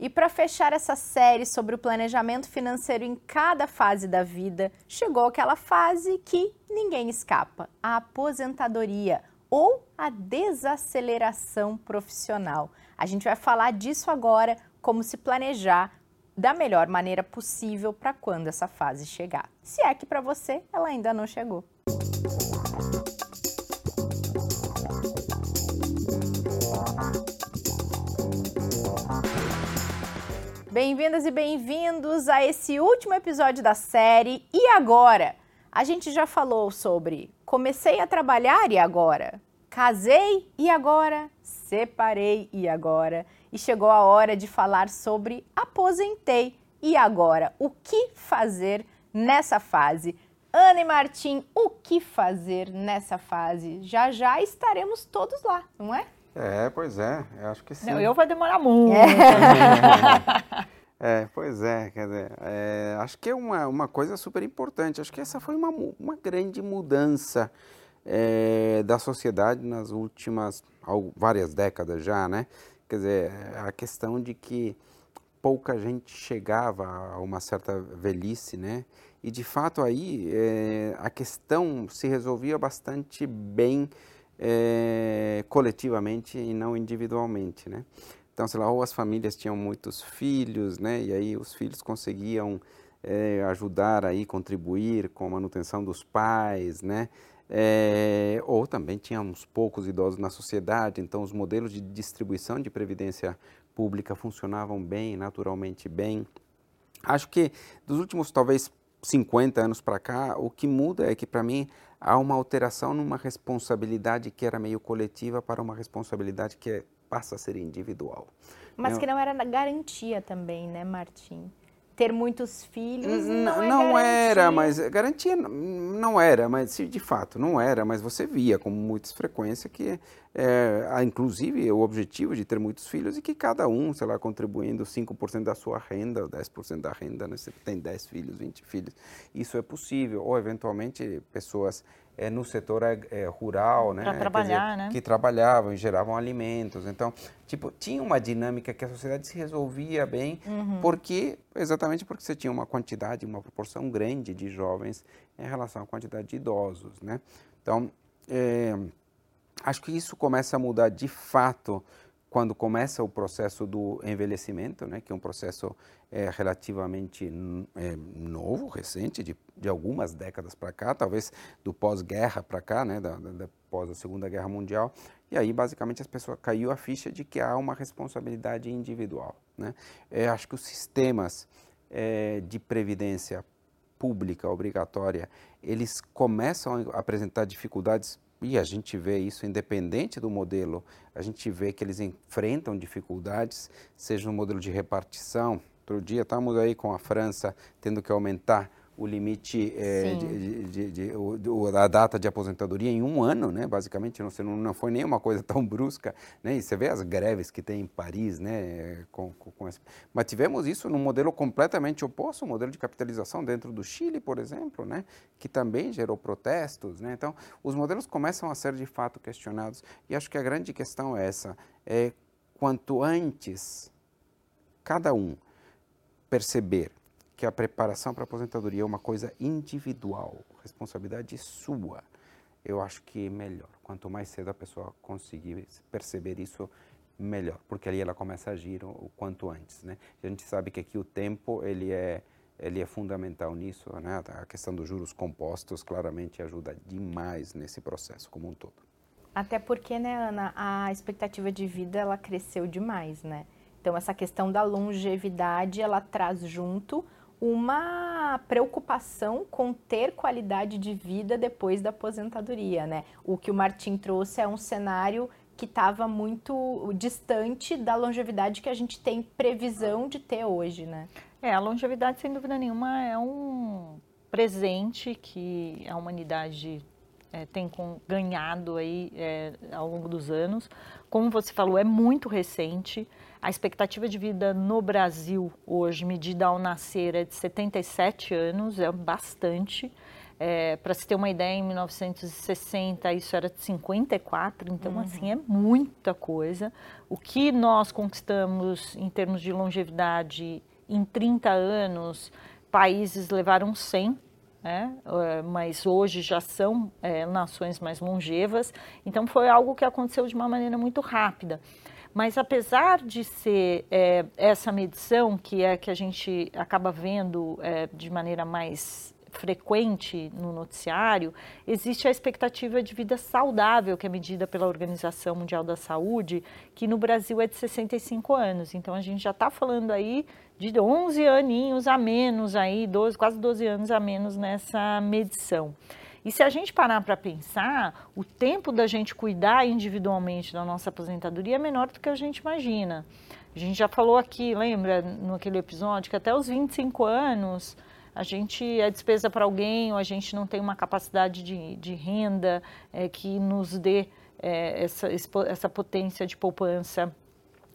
E para fechar essa série sobre o planejamento financeiro em cada fase da vida, chegou aquela fase que ninguém escapa: a aposentadoria ou a desaceleração profissional. A gente vai falar disso agora, como se planejar da melhor maneira possível para quando essa fase chegar. Se é que para você ela ainda não chegou. Bem-vindas e bem-vindos a esse último episódio da série. E agora? A gente já falou sobre comecei a trabalhar e agora? Casei e agora? Separei e agora? E chegou a hora de falar sobre aposentei e agora? O que fazer nessa fase? Ana e Martim, o que fazer nessa fase? Já já estaremos todos lá, não é? É, pois é, eu acho que sim. Não, eu vou demorar muito. É, é pois é, quer dizer, é, acho que é uma, uma coisa super importante. Acho que essa foi uma, uma grande mudança é, da sociedade nas últimas várias décadas já, né? Quer dizer, a questão de que pouca gente chegava a uma certa velhice, né? E de fato aí é, a questão se resolvia bastante bem é, coletivamente e não individualmente, né? Então, sei lá, ou as famílias tinham muitos filhos, né? E aí os filhos conseguiam é, ajudar aí, contribuir com a manutenção dos pais, né? É, ou também tínhamos poucos idosos na sociedade, então os modelos de distribuição de previdência pública funcionavam bem, naturalmente bem. Acho que dos últimos talvez 50 anos para cá, o que muda é que para mim há uma alteração numa responsabilidade que era meio coletiva para uma responsabilidade que é, passa a ser individual. Mas Eu, que não era garantia também, né, Martim? Ter muitos filhos não, é não era, mas garantia não era, mas de fato não era, mas você via com muita frequência que, é, inclusive, o objetivo de ter muitos filhos e que cada um, sei lá, contribuindo 5% da sua renda, 10% da renda, né, você tem 10 filhos, 20 filhos, isso é possível, ou eventualmente pessoas é, no setor é, rural, né? trabalhar, dizer, né? Que trabalhavam e geravam alimentos. Então, tipo, tinha uma dinâmica que a sociedade se resolvia bem, uhum. porque exatamente porque você tinha uma quantidade, uma proporção grande de jovens em relação à quantidade de idosos, né? Então, é, acho que isso começa a mudar de fato quando começa o processo do envelhecimento, né, que é um processo é, relativamente é, novo, recente, de, de algumas décadas para cá, talvez do pós-guerra para cá, né, da, da, pós a Segunda Guerra Mundial, e aí basicamente as pessoas caiu a ficha de que há uma responsabilidade individual. Né? Acho que os sistemas é, de previdência pública obrigatória, eles começam a apresentar dificuldades e a gente vê isso independente do modelo, a gente vê que eles enfrentam dificuldades, seja no modelo de repartição. Outro dia estávamos aí com a França tendo que aumentar o limite é, de, de, de, da data de aposentadoria em um ano, né? Basicamente, não, não foi nenhuma coisa tão brusca, né? E você vê as greves que tem em Paris, né? Com, com, com esse... Mas tivemos isso num modelo completamente oposto, um modelo de capitalização dentro do Chile, por exemplo, né? Que também gerou protestos, né? Então, os modelos começam a ser de fato questionados. E acho que a grande questão é essa: é quanto antes cada um perceber que a preparação para a aposentadoria é uma coisa individual, responsabilidade sua, eu acho que melhor. Quanto mais cedo a pessoa conseguir perceber isso, melhor, porque ali ela começa a agir o, quanto antes, né? A gente sabe que aqui o tempo ele é ele é fundamental nisso, né? A questão dos juros compostos claramente ajuda demais nesse processo como um todo. Até porque, né, Ana, a expectativa de vida ela cresceu demais, né? Então essa questão da longevidade ela traz junto uma preocupação com ter qualidade de vida depois da aposentadoria, né? O que o Martim trouxe é um cenário que estava muito distante da longevidade que a gente tem previsão de ter hoje, né? É, a longevidade, sem dúvida nenhuma, é um presente que a humanidade é, tem com, ganhado aí é, ao longo dos anos. Como você falou, é muito recente. A expectativa de vida no Brasil hoje, medida ao nascer, é de 77 anos, é bastante. É, Para se ter uma ideia, em 1960 isso era de 54, então uhum. assim é muita coisa. O que nós conquistamos em termos de longevidade em 30 anos, países levaram 100 né? É, mas hoje já são é, nações mais longevas, então foi algo que aconteceu de uma maneira muito rápida. Mas apesar de ser é, essa medição, que é que a gente acaba vendo é, de maneira mais frequente no noticiário, existe a expectativa de vida saudável, que é medida pela Organização Mundial da Saúde, que no Brasil é de 65 anos. Então a gente já está falando aí de 11 aninhos a menos aí, 12, quase 12 anos a menos nessa medição. E se a gente parar para pensar, o tempo da gente cuidar individualmente da nossa aposentadoria é menor do que a gente imagina. A gente já falou aqui, lembra, naquele episódio, que até os 25 anos a gente é despesa para alguém ou a gente não tem uma capacidade de, de renda é, que nos dê é, essa, essa potência de poupança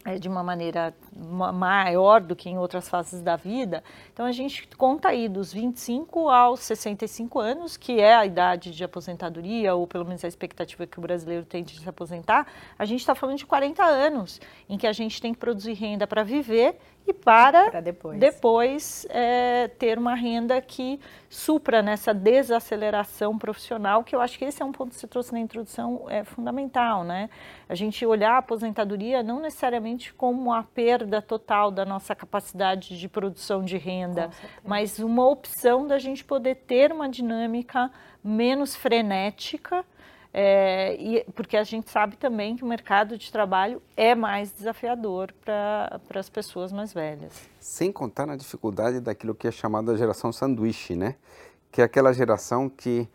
é, de uma maneira maior do que em outras fases da vida. Então a gente conta aí dos 25 aos 65 anos, que é a idade de aposentadoria, ou pelo menos a expectativa que o brasileiro tem de se aposentar, a gente está falando de 40 anos, em que a gente tem que produzir renda para viver e para, para depois, depois é, ter uma renda que supra nessa desaceleração profissional, que eu acho que esse é um ponto que você trouxe na introdução, é fundamental, né? A gente olhar a aposentadoria não necessariamente como a perda total da nossa capacidade de produção de renda, mas uma opção da gente poder ter uma dinâmica menos frenética, é, e, porque a gente sabe também que o mercado de trabalho é mais desafiador para as pessoas mais velhas. Sem contar na dificuldade daquilo que é chamado a geração sanduíche, né? Que é aquela geração que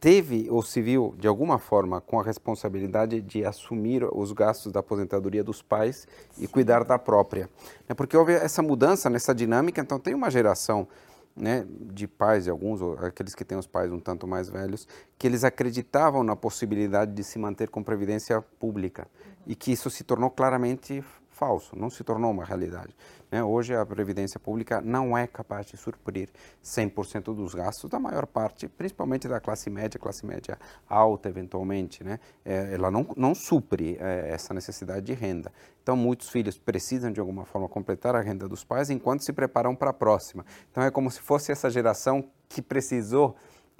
teve ou se viu, de alguma forma, com a responsabilidade de assumir os gastos da aposentadoria dos pais Sim. e cuidar da própria. É porque houve essa mudança nessa dinâmica, então tem uma geração né, de pais e alguns, aqueles que têm os pais um tanto mais velhos, que eles acreditavam na possibilidade de se manter com previdência pública uhum. e que isso se tornou claramente falso, não se tornou uma realidade. Né? Hoje a Previdência Pública não é capaz de suprir 100% dos gastos da maior parte, principalmente da classe média, classe média alta eventualmente. Né? É, ela não, não supre é, essa necessidade de renda. Então muitos filhos precisam de alguma forma completar a renda dos pais enquanto se preparam para a próxima. Então é como se fosse essa geração que precisou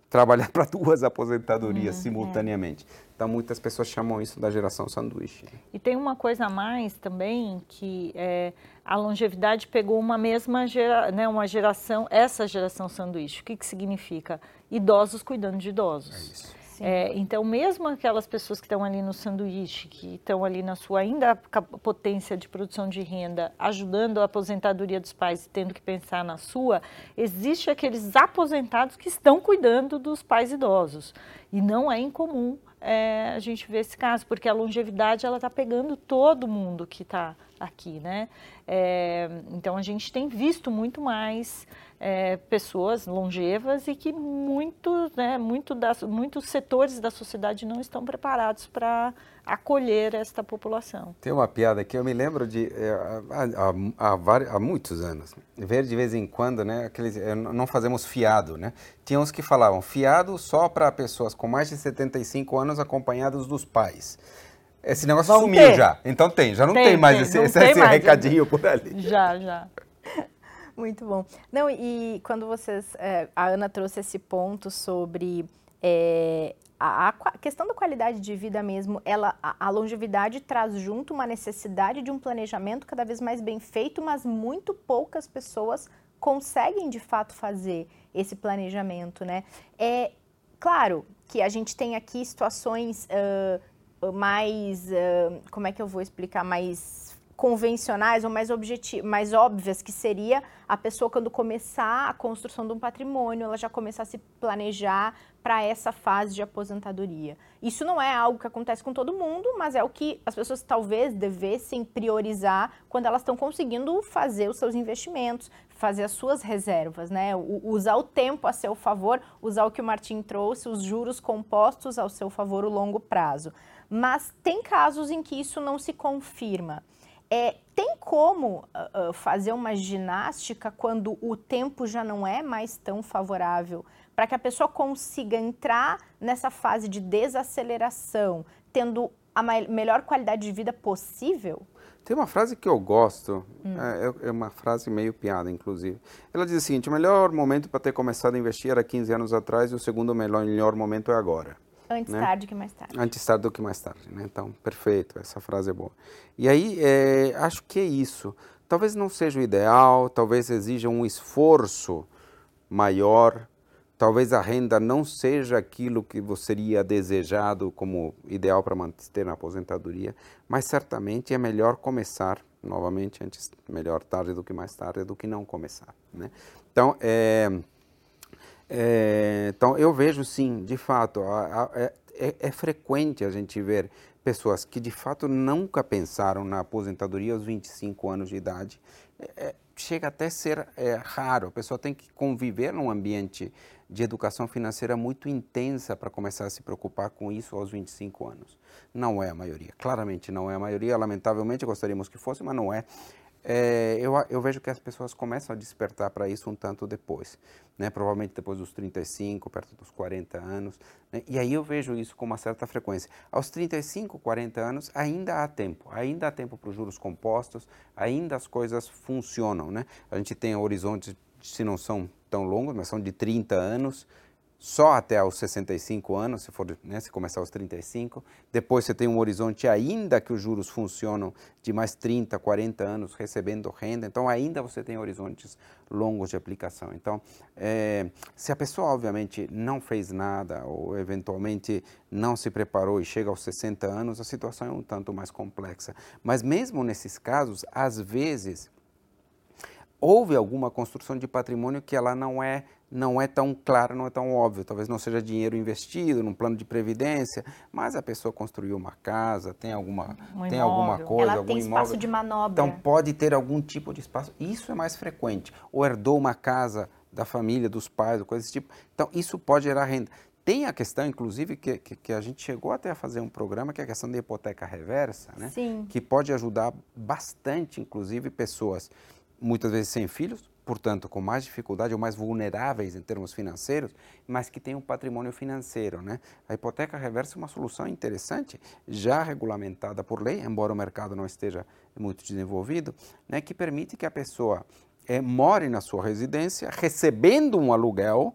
trabalhar para duas aposentadorias uhum, simultaneamente. É. Então, muitas pessoas chamam isso da geração sanduíche. E tem uma coisa a mais também, que é, a longevidade pegou uma mesma gera, né, uma geração, essa geração sanduíche. O que, que significa? Idosos cuidando de idosos. É isso. É, então, mesmo aquelas pessoas que estão ali no sanduíche, que estão ali na sua ainda potência de produção de renda, ajudando a aposentadoria dos pais e tendo que pensar na sua, existe aqueles aposentados que estão cuidando dos pais idosos. E não é incomum é, a gente ver esse caso, porque a longevidade ela está pegando todo mundo que está aqui, né? É, então a gente tem visto muito mais é, pessoas longevas e que muito, né, muito das, muitos setores da sociedade não estão preparados para acolher esta população. Tem uma piada que eu me lembro de é, há, há, há, muitos anos, ver de vez em quando, né, aqueles, é, não fazemos fiado, né? Tinha uns que falavam fiado só para pessoas com mais de 75 anos acompanhados dos pais. Esse negócio Vão sumiu ter. já. Então tem, já não tem, tem mais tem, esse, esse, esse mais, recadinho por ali. Já, já. Muito bom. Não, e quando vocês. É, a Ana trouxe esse ponto sobre é, a, a, questão da qualidade de vida mesmo, ela, a, a, longevidade traz junto uma necessidade de um planejamento cada vez mais bem feito, mas muito poucas pessoas conseguem de fato fazer esse planejamento, né? É claro que a gente tem aqui situações uh, mais, uh, como é que eu vou explicar, mais convencionais ou mais, mais óbvias, que seria a pessoa, quando começar a construção de um patrimônio, ela já começar a se planejar para essa fase de aposentadoria. Isso não é algo que acontece com todo mundo, mas é o que as pessoas talvez devessem priorizar quando elas estão conseguindo fazer os seus investimentos, fazer as suas reservas, né? usar o tempo a seu favor, usar o que o Martin trouxe, os juros compostos ao seu favor, o longo prazo. Mas tem casos em que isso não se confirma. É, tem como uh, fazer uma ginástica quando o tempo já não é mais tão favorável, para que a pessoa consiga entrar nessa fase de desaceleração, tendo a melhor qualidade de vida possível? Tem uma frase que eu gosto, hum. é, é, uma frase meio piada, inclusive. Ela diz o seguinte: o melhor momento para ter começado a investir era 15 anos atrás e o segundo melhor, melhor momento é agora. Antes né? tarde que mais tarde. Antes tarde do que mais tarde, né? Então, perfeito, essa frase é boa. E aí, é, acho que é isso. Talvez não seja o ideal, talvez exija um esforço maior, talvez a renda não seja aquilo que você seria desejado como ideal para manter na aposentadoria, mas certamente é melhor começar novamente antes melhor tarde do que mais tarde do que não começar, né? Então é, é então eu vejo sim, de fato, a, a, é, é, é frequente a gente ver pessoas que de fato nunca pensaram na aposentadoria aos 25 anos de idade. É, é, chega até a ser é, raro. A pessoa tem que conviver num ambiente de educação financeira muito intensa para começar a se preocupar com isso aos 25 anos. Não é a maioria, claramente não é a maioria, lamentavelmente gostaríamos que fosse, mas não é. É eu, eu, vejo que as pessoas começam a despertar para isso um tanto depois, né? provavelmente depois dos 35, perto dos 40 anos, né? e aí eu vejo isso com uma certa frequência. Aos 35, 40 anos ainda há tempo, ainda há tempo para os juros compostos, ainda as coisas funcionam. Né? A gente tem horizontes, se não são tão longos, mas são de 30 anos, só até aos 65 anos, se for, né, se começar aos 35. Depois você tem um horizonte ainda que os juros funcionam de mais 30, 40 anos recebendo renda. Então ainda você tem horizontes longos de aplicação. Então, é, se a pessoa obviamente não fez nada ou eventualmente não se preparou e chega aos 60 anos, a situação é um tanto mais complexa. Mas mesmo nesses casos, às vezes houve alguma construção de patrimônio que ela não é não é tão clara, não é tão óbvio. Talvez não seja dinheiro investido num plano de previdência, mas a pessoa construiu uma casa, tem alguma, um tem alguma coisa, ela algum tem imóvel. espaço de manobra. Então pode ter algum tipo de espaço. Isso é mais frequente. Ou herdou uma casa da família, dos pais, coisa desse tipo. Então isso pode gerar renda. Tem a questão, inclusive, que, que, que, a gente chegou até a fazer um programa, que é a questão da hipoteca reversa, né? Sim. que pode ajudar bastante, inclusive, pessoas muitas vezes sem filhos, portanto com mais dificuldade ou mais vulneráveis em termos financeiros, mas que têm um patrimônio financeiro. Né? A hipoteca reversa é uma solução interessante, já regulamentada por lei, embora o mercado não esteja muito desenvolvido, né, que permite que a pessoa é, more na sua residência, recebendo um aluguel,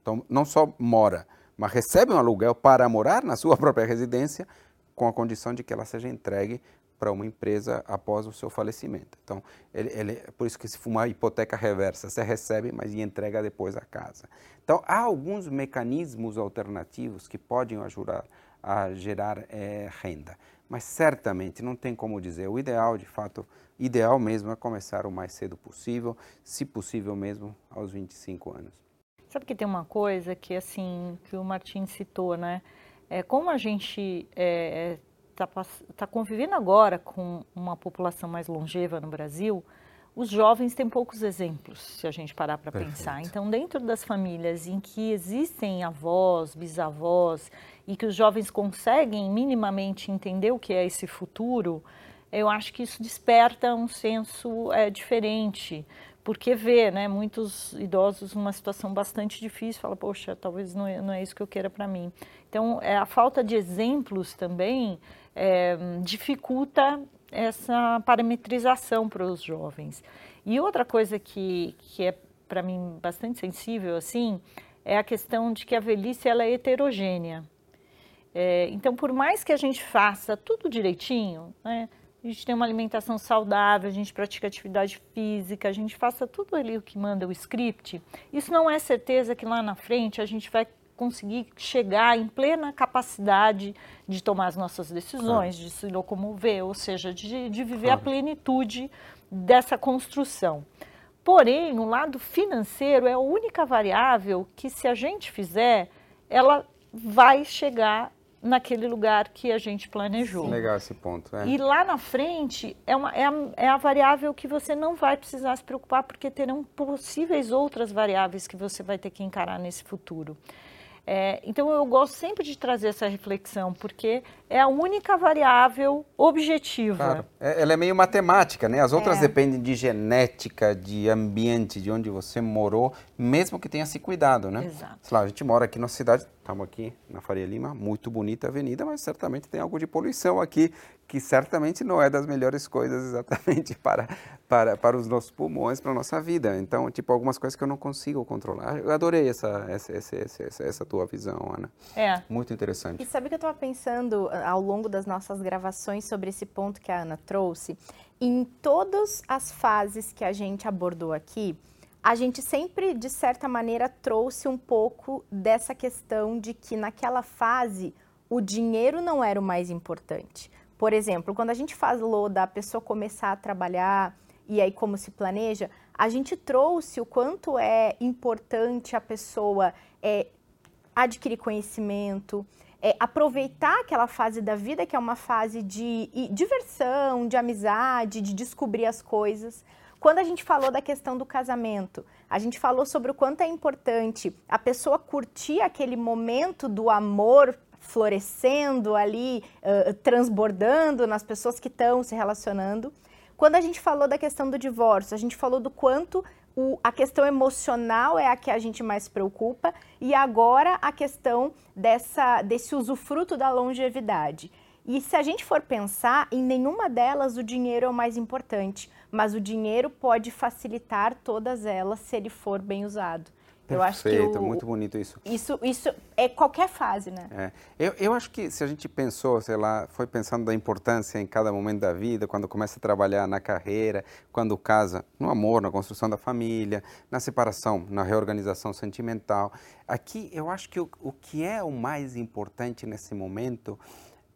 então não só mora, mas recebe um aluguel para morar na sua própria residência, com a condição de que ela seja entregue para uma empresa após o seu falecimento. Então, ele, ele, por isso que se for uma hipoteca reversa, você recebe, mas entrega depois a casa. Então, há alguns mecanismos alternativos que podem ajudar a gerar é, renda, mas certamente não tem como dizer. O ideal, de fato, ideal mesmo é começar o mais cedo possível, se possível mesmo aos 25 anos. Sabe que tem uma coisa que assim que o Martin citou, né? É, como a gente é, está tá convivendo agora com uma população mais longeva no Brasil, os jovens têm poucos exemplos, se a gente parar para pensar. Então, dentro das famílias em que existem avós, bisavós, e que os jovens conseguem minimamente entender o que é esse futuro, eu acho que isso desperta um senso é, diferente, porque vê né, muitos idosos numa situação bastante difícil, fala, poxa, talvez não é, não é isso que eu queira para mim. Então, é, a falta de exemplos também é, dificulta essa parametrização para os jovens. E outra coisa que, que é para mim bastante sensível assim é a questão de que a velhice ela é heterogênea. É, então, por mais que a gente faça tudo direitinho, né, a gente tem uma alimentação saudável, a gente pratica atividade física, a gente faça tudo ali o que manda o script, isso não é certeza que lá na frente a gente vai conseguir chegar em plena capacidade de tomar as nossas decisões, claro. de se locomover, ou seja, de, de viver claro. a plenitude dessa construção. Porém, no lado financeiro é a única variável que, se a gente fizer, ela vai chegar naquele lugar que a gente planejou. Legal esse ponto. É. E lá na frente é, uma, é, a, é a variável que você não vai precisar se preocupar, porque terão possíveis outras variáveis que você vai ter que encarar nesse futuro. É, então eu gosto sempre de trazer essa reflexão, porque é a única variável objetiva. Claro. É, ela é meio matemática, né? As outras é. dependem de genética, de ambiente, de onde você morou, mesmo que tenha se cuidado, né? Exato. Sei lá, a gente mora aqui na cidade, estamos aqui na Faria Lima, muito bonita avenida, mas certamente tem algo de poluição aqui que certamente não é das melhores coisas exatamente para, para, para os nossos pulmões, para a nossa vida. Então, tipo, algumas coisas que eu não consigo controlar. Eu adorei essa, essa, essa, essa, essa tua visão, Ana. É. Muito interessante. E sabe que eu estava pensando ah, ao longo das nossas gravações sobre esse ponto que a Ana trouxe? Em todas as fases que a gente abordou aqui, a gente sempre, de certa maneira, trouxe um pouco dessa questão de que naquela fase o dinheiro não era o mais importante. Por exemplo, quando a gente falou da pessoa começar a trabalhar e aí como se planeja, a gente trouxe o quanto é importante a pessoa é, adquirir conhecimento, é, aproveitar aquela fase da vida que é uma fase de diversão, de amizade, de descobrir as coisas. Quando a gente falou da questão do casamento, a gente falou sobre o quanto é importante a pessoa curtir aquele momento do amor florescendo ali, uh, transbordando nas pessoas que estão se relacionando. Quando a gente falou da questão do divórcio, a gente falou do quanto o, a questão emocional é a que a gente mais preocupa e agora a questão dessa, desse usufruto da longevidade. E se a gente for pensar, em nenhuma delas o dinheiro é o mais importante, mas o dinheiro pode facilitar todas elas se ele for bem usado. Perfeito, eu acho que o, muito bonito isso. Isso, isso é qualquer fase, né? É. Eu, eu acho que se a gente pensou, sei lá, foi pensando da importância em cada momento da vida, quando começa a trabalhar na carreira, quando casa, no amor, na construção da família, na separação, na reorganização sentimental. Aqui eu acho que o, o que é o mais importante nesse momento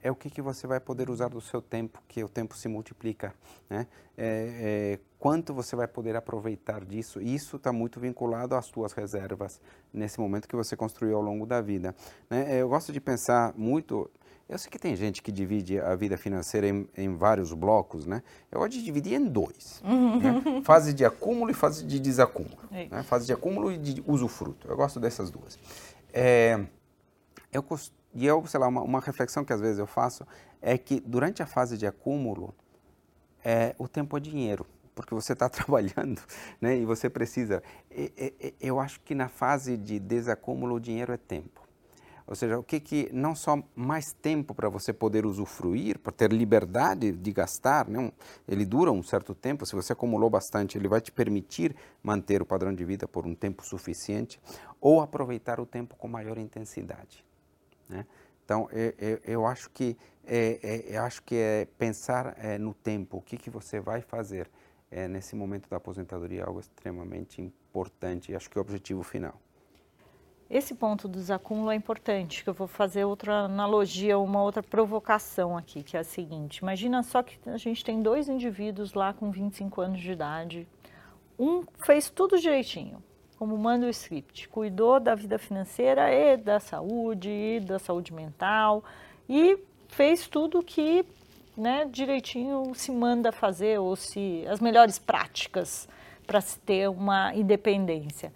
é o que, que você vai poder usar do seu tempo, que o tempo se multiplica, né? É, é, quanto você vai poder aproveitar disso? Isso está muito vinculado às suas reservas nesse momento que você construiu ao longo da vida. Né? Eu gosto de pensar muito. Eu sei que tem gente que divide a vida financeira em, em vários blocos, né? Eu gosto de dividir em dois: né? fase de acúmulo e fase de desacúmulo. É né? Fase de acúmulo e de usufruto. Eu gosto dessas duas. É, eu costumo e eu, sei lá, uma, uma, reflexão que às vezes eu faço é que durante a fase de acúmulo, é, o tempo é dinheiro, porque você está trabalhando né, e você precisa. E, e, eu acho que na fase de desacúmulo, o dinheiro é tempo. Ou seja, o que que não só mais tempo para você poder usufruir, para ter liberdade de gastar, né? ele dura um certo tempo, se você acumulou bastante, ele vai te permitir manter o padrão de vida por um tempo suficiente, ou aproveitar o tempo com maior intensidade. Né? Então, eu, eu, eu, acho que é, é, eu acho que é pensar é, no tempo, o que, que você vai fazer é, nesse momento da aposentadoria é algo extremamente importante acho que é o objetivo final. Esse ponto do desacúmulo é importante, que eu vou fazer outra analogia, uma outra provocação aqui, que é a seguinte. Imagina só que a gente tem dois indivíduos lá com 25 anos de idade. Um fez tudo direitinho, como manda o script. Cuidou da vida financeira e da saúde, e da saúde mental e fez tudo que né, direitinho se manda fazer ou se as melhores práticas para se ter uma independência.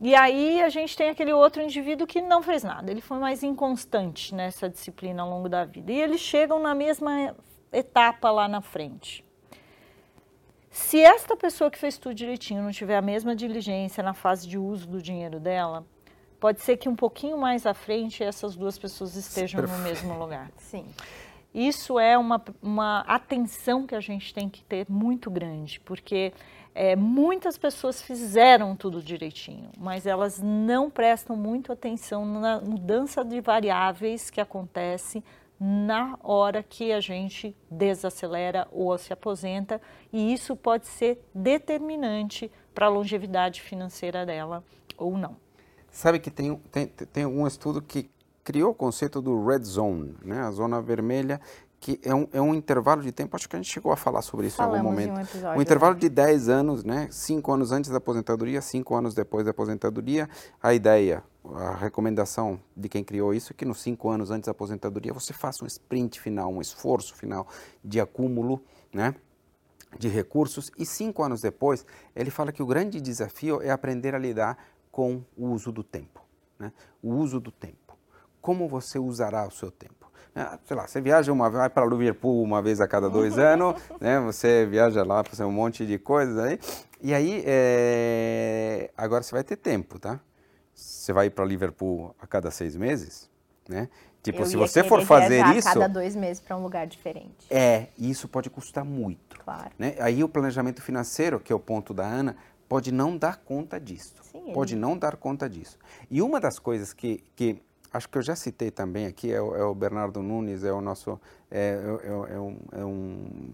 E aí a gente tem aquele outro indivíduo que não fez nada, ele foi mais inconstante nessa disciplina ao longo da vida. E eles chegam na mesma etapa lá na frente. Se esta pessoa que fez tudo direitinho não tiver a mesma diligência na fase de uso do dinheiro dela, pode ser que um pouquinho mais à frente essas duas pessoas estejam no mesmo lugar. Sim. Isso é uma, uma atenção que a gente tem que ter muito grande, porque é, muitas pessoas fizeram tudo direitinho, mas elas não prestam muito atenção na mudança de variáveis que acontece na hora que a gente desacelera ou se aposenta, e isso pode ser determinante para a longevidade financeira dela ou não. Sabe que tem, tem, tem um estudo que criou o conceito do red zone, né? a zona vermelha, que é um, é um intervalo de tempo, acho que a gente chegou a falar sobre isso Falamos em algum momento. Um, episódio, um intervalo né? de 10 anos, né? 5 anos antes da aposentadoria, 5 anos depois da aposentadoria. A ideia, a recomendação de quem criou isso é que nos 5 anos antes da aposentadoria você faça um sprint final, um esforço final de acúmulo, né? de recursos e cinco anos depois ele fala que o grande desafio é aprender a lidar com o uso do tempo. né? o uso do tempo. Como você usará o seu tempo? Né? Sei lá, você viaja uma vai para Liverpool uma vez a cada dois anos, né? Você viaja lá para fazer um monte de coisas aí. E aí, é... agora você vai ter tempo, tá? Você vai ir para Liverpool a cada seis meses, né? Tipo, Eu se você for fazer isso, a cada dois meses para um lugar diferente. é, isso pode custar muito. Claro. Né? Aí o planejamento financeiro, que é o ponto da Ana, pode não dar conta disso. Sim, ele- Pode não dar conta disso. E uma das coisas que, que acho que eu já citei também aqui é o, é o Bernardo Nunes, é o nosso é, é- é um, é um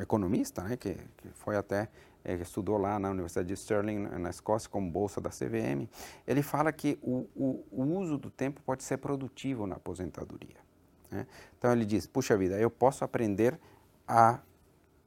economista, né? que, que foi até é, estudou lá na Universidade de Stirling, na Escócia, como bolsa da CVM. Ele fala que o, o, o uso do tempo pode ser produtivo na aposentadoria. né? Então ele diz: puxa vida, eu posso aprender a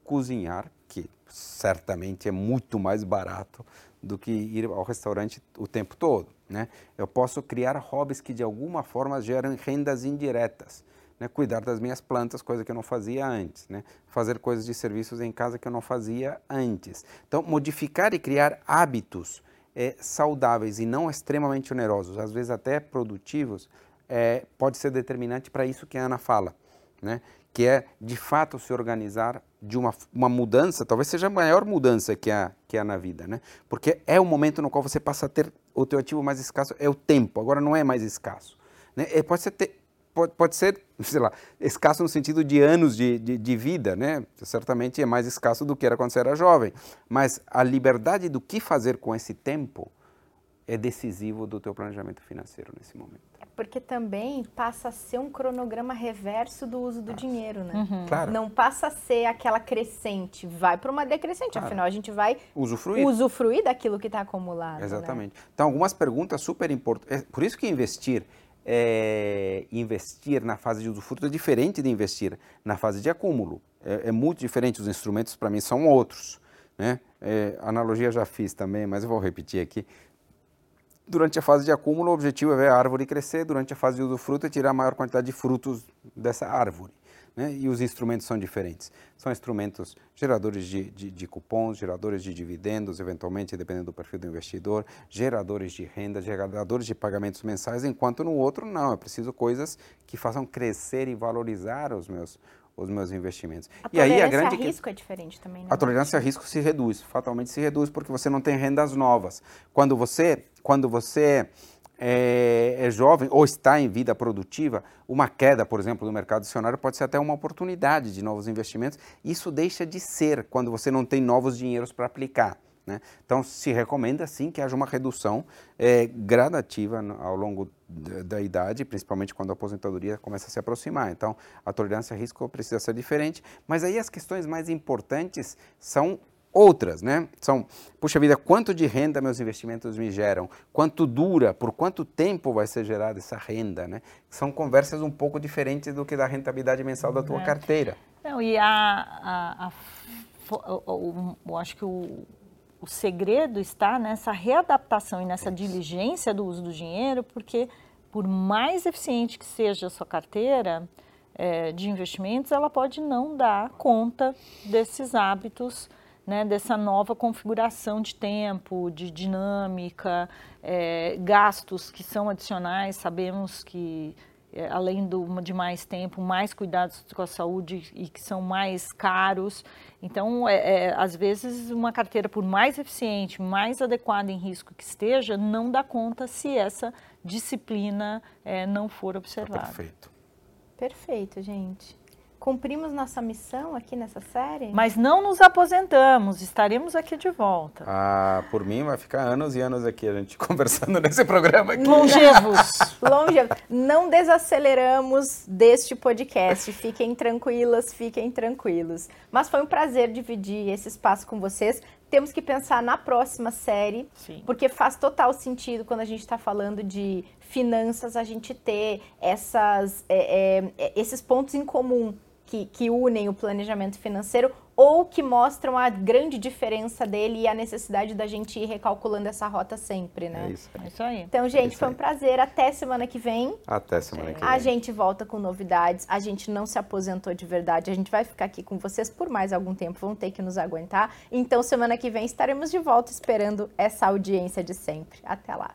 cozinhar, que certamente é muito mais barato do que ir ao restaurante o tempo todo. Né? Eu posso criar hobbies que de alguma forma geram rendas indiretas. Né? Cuidar das minhas plantas, coisa que eu não fazia antes. Né? Fazer coisas de serviços em casa que eu não fazia antes. Então, modificar e criar hábitos eh, saudáveis e não extremamente onerosos, às vezes até produtivos, eh, pode ser determinante para isso que a Ana fala né? que é de fato se organizar de uma, uma mudança, talvez seja a maior mudança que há, que há na vida, né? porque é o momento no qual você passa a ter o teu ativo mais escasso, é o tempo, agora não é mais escasso. Né? É, pode, ser ter, pode, pode ser, sei lá, escasso no sentido de anos de, de, de vida, né? certamente é mais escasso do que era quando você era jovem, mas a liberdade do que fazer com esse tempo é decisivo do teu planejamento financeiro nesse momento. Porque também passa a ser um cronograma reverso do uso do dinheiro, né? Claro. Não passa a ser aquela crescente, vai para uma decrescente. Claro. Afinal, a gente vai Usufruir. usufruir daquilo que está acumulado. né? Exatamente. Então, algumas perguntas super importantes. Por isso que investir, é, investir na fase de usufruto é diferente de investir na fase de acúmulo. É, é muito diferente. Os instrumentos, para mim, são outros. Né? É, analogia já fiz também, mas eu vou repetir aqui. Durante a fase de acúmulo, o objetivo é ver a árvore crescer. Durante a fase de usufruto, é tirar a maior quantidade de frutos dessa árvore. Né? E os instrumentos são diferentes. São instrumentos geradores de, de, de, cupons, geradores de dividendos, eventualmente, dependendo do perfil do investidor, geradores de renda, geradores de pagamentos mensais, enquanto no outro não. É preciso coisas que façam crescer e valorizar os meus, os meus investimentos. A e aí a tolerância grande a que- risco é diferente também, né? a tolerância a risco se reduz, fatalmente se reduz, porque você não tem rendas novas. Quando você, quando você é, é jovem ou está em vida produtiva, uma queda, por exemplo, do mercado acionário pode ser até uma oportunidade de novos investimentos. Isso deixa de ser quando você não tem novos dinheiros para aplicar. Né? Então, se recomenda sim que haja uma redução é, gradativa ao longo da, da idade, principalmente quando a aposentadoria começa a se aproximar. Então, a tolerância a risco precisa ser diferente, mas aí as questões mais importantes são outras, né? São, puxa vida, quanto de renda meus investimentos me geram? Quanto dura? Por quanto tempo vai ser gerada essa renda, né? São conversas um pouco diferentes do que da rentabilidade mensal da tua É. carteira. Não, e a, a- a eu acho que o, o segredo está nessa readaptação e nessa diligência do uso do dinheiro, porque por mais eficiente que seja a sua carteira eh, de investimentos, ela pode não dar conta desses hábitos, né, dessa nova configuração de tempo, de dinâmica, eh, gastos que são adicionais, sabemos que é, além do, de mais tempo, mais cuidados com a saúde e que são mais caros. Então, é, é, às vezes, uma carteira, por mais eficiente, mais adequada em risco que esteja, não dá conta se essa disciplina é, não for Tá observada. perfeito. Perfeito, gente. Cumprimos nossa missão aqui nessa série? Mas não nos aposentamos, estaremos aqui de volta. Ah, por mim vai ficar anos e anos aqui a gente conversando nesse programa aqui. Longevos! Longe, não desaceleramos deste podcast. Fiquem tranquilas, fiquem tranquilos. Mas foi um prazer dividir esse espaço com vocês. Temos que pensar na próxima série, Sim. porque faz total sentido quando a gente está falando de finanças a gente ter essas, é, é, é, esses pontos em comum que, que unem o planejamento financeiro ou que mostram a grande diferença dele e a necessidade da gente ir recalculando essa rota sempre, né? É isso aí. É isso aí. Então, É gente, isso foi um prazer. Até semana que vem. Até semana que vem. A gente volta com novidades. A gente não se aposentou de verdade. A gente vai ficar aqui com vocês por mais algum tempo. Vão ter que nos aguentar. Então, semana que vem estaremos de volta esperando essa audiência de sempre. Até lá.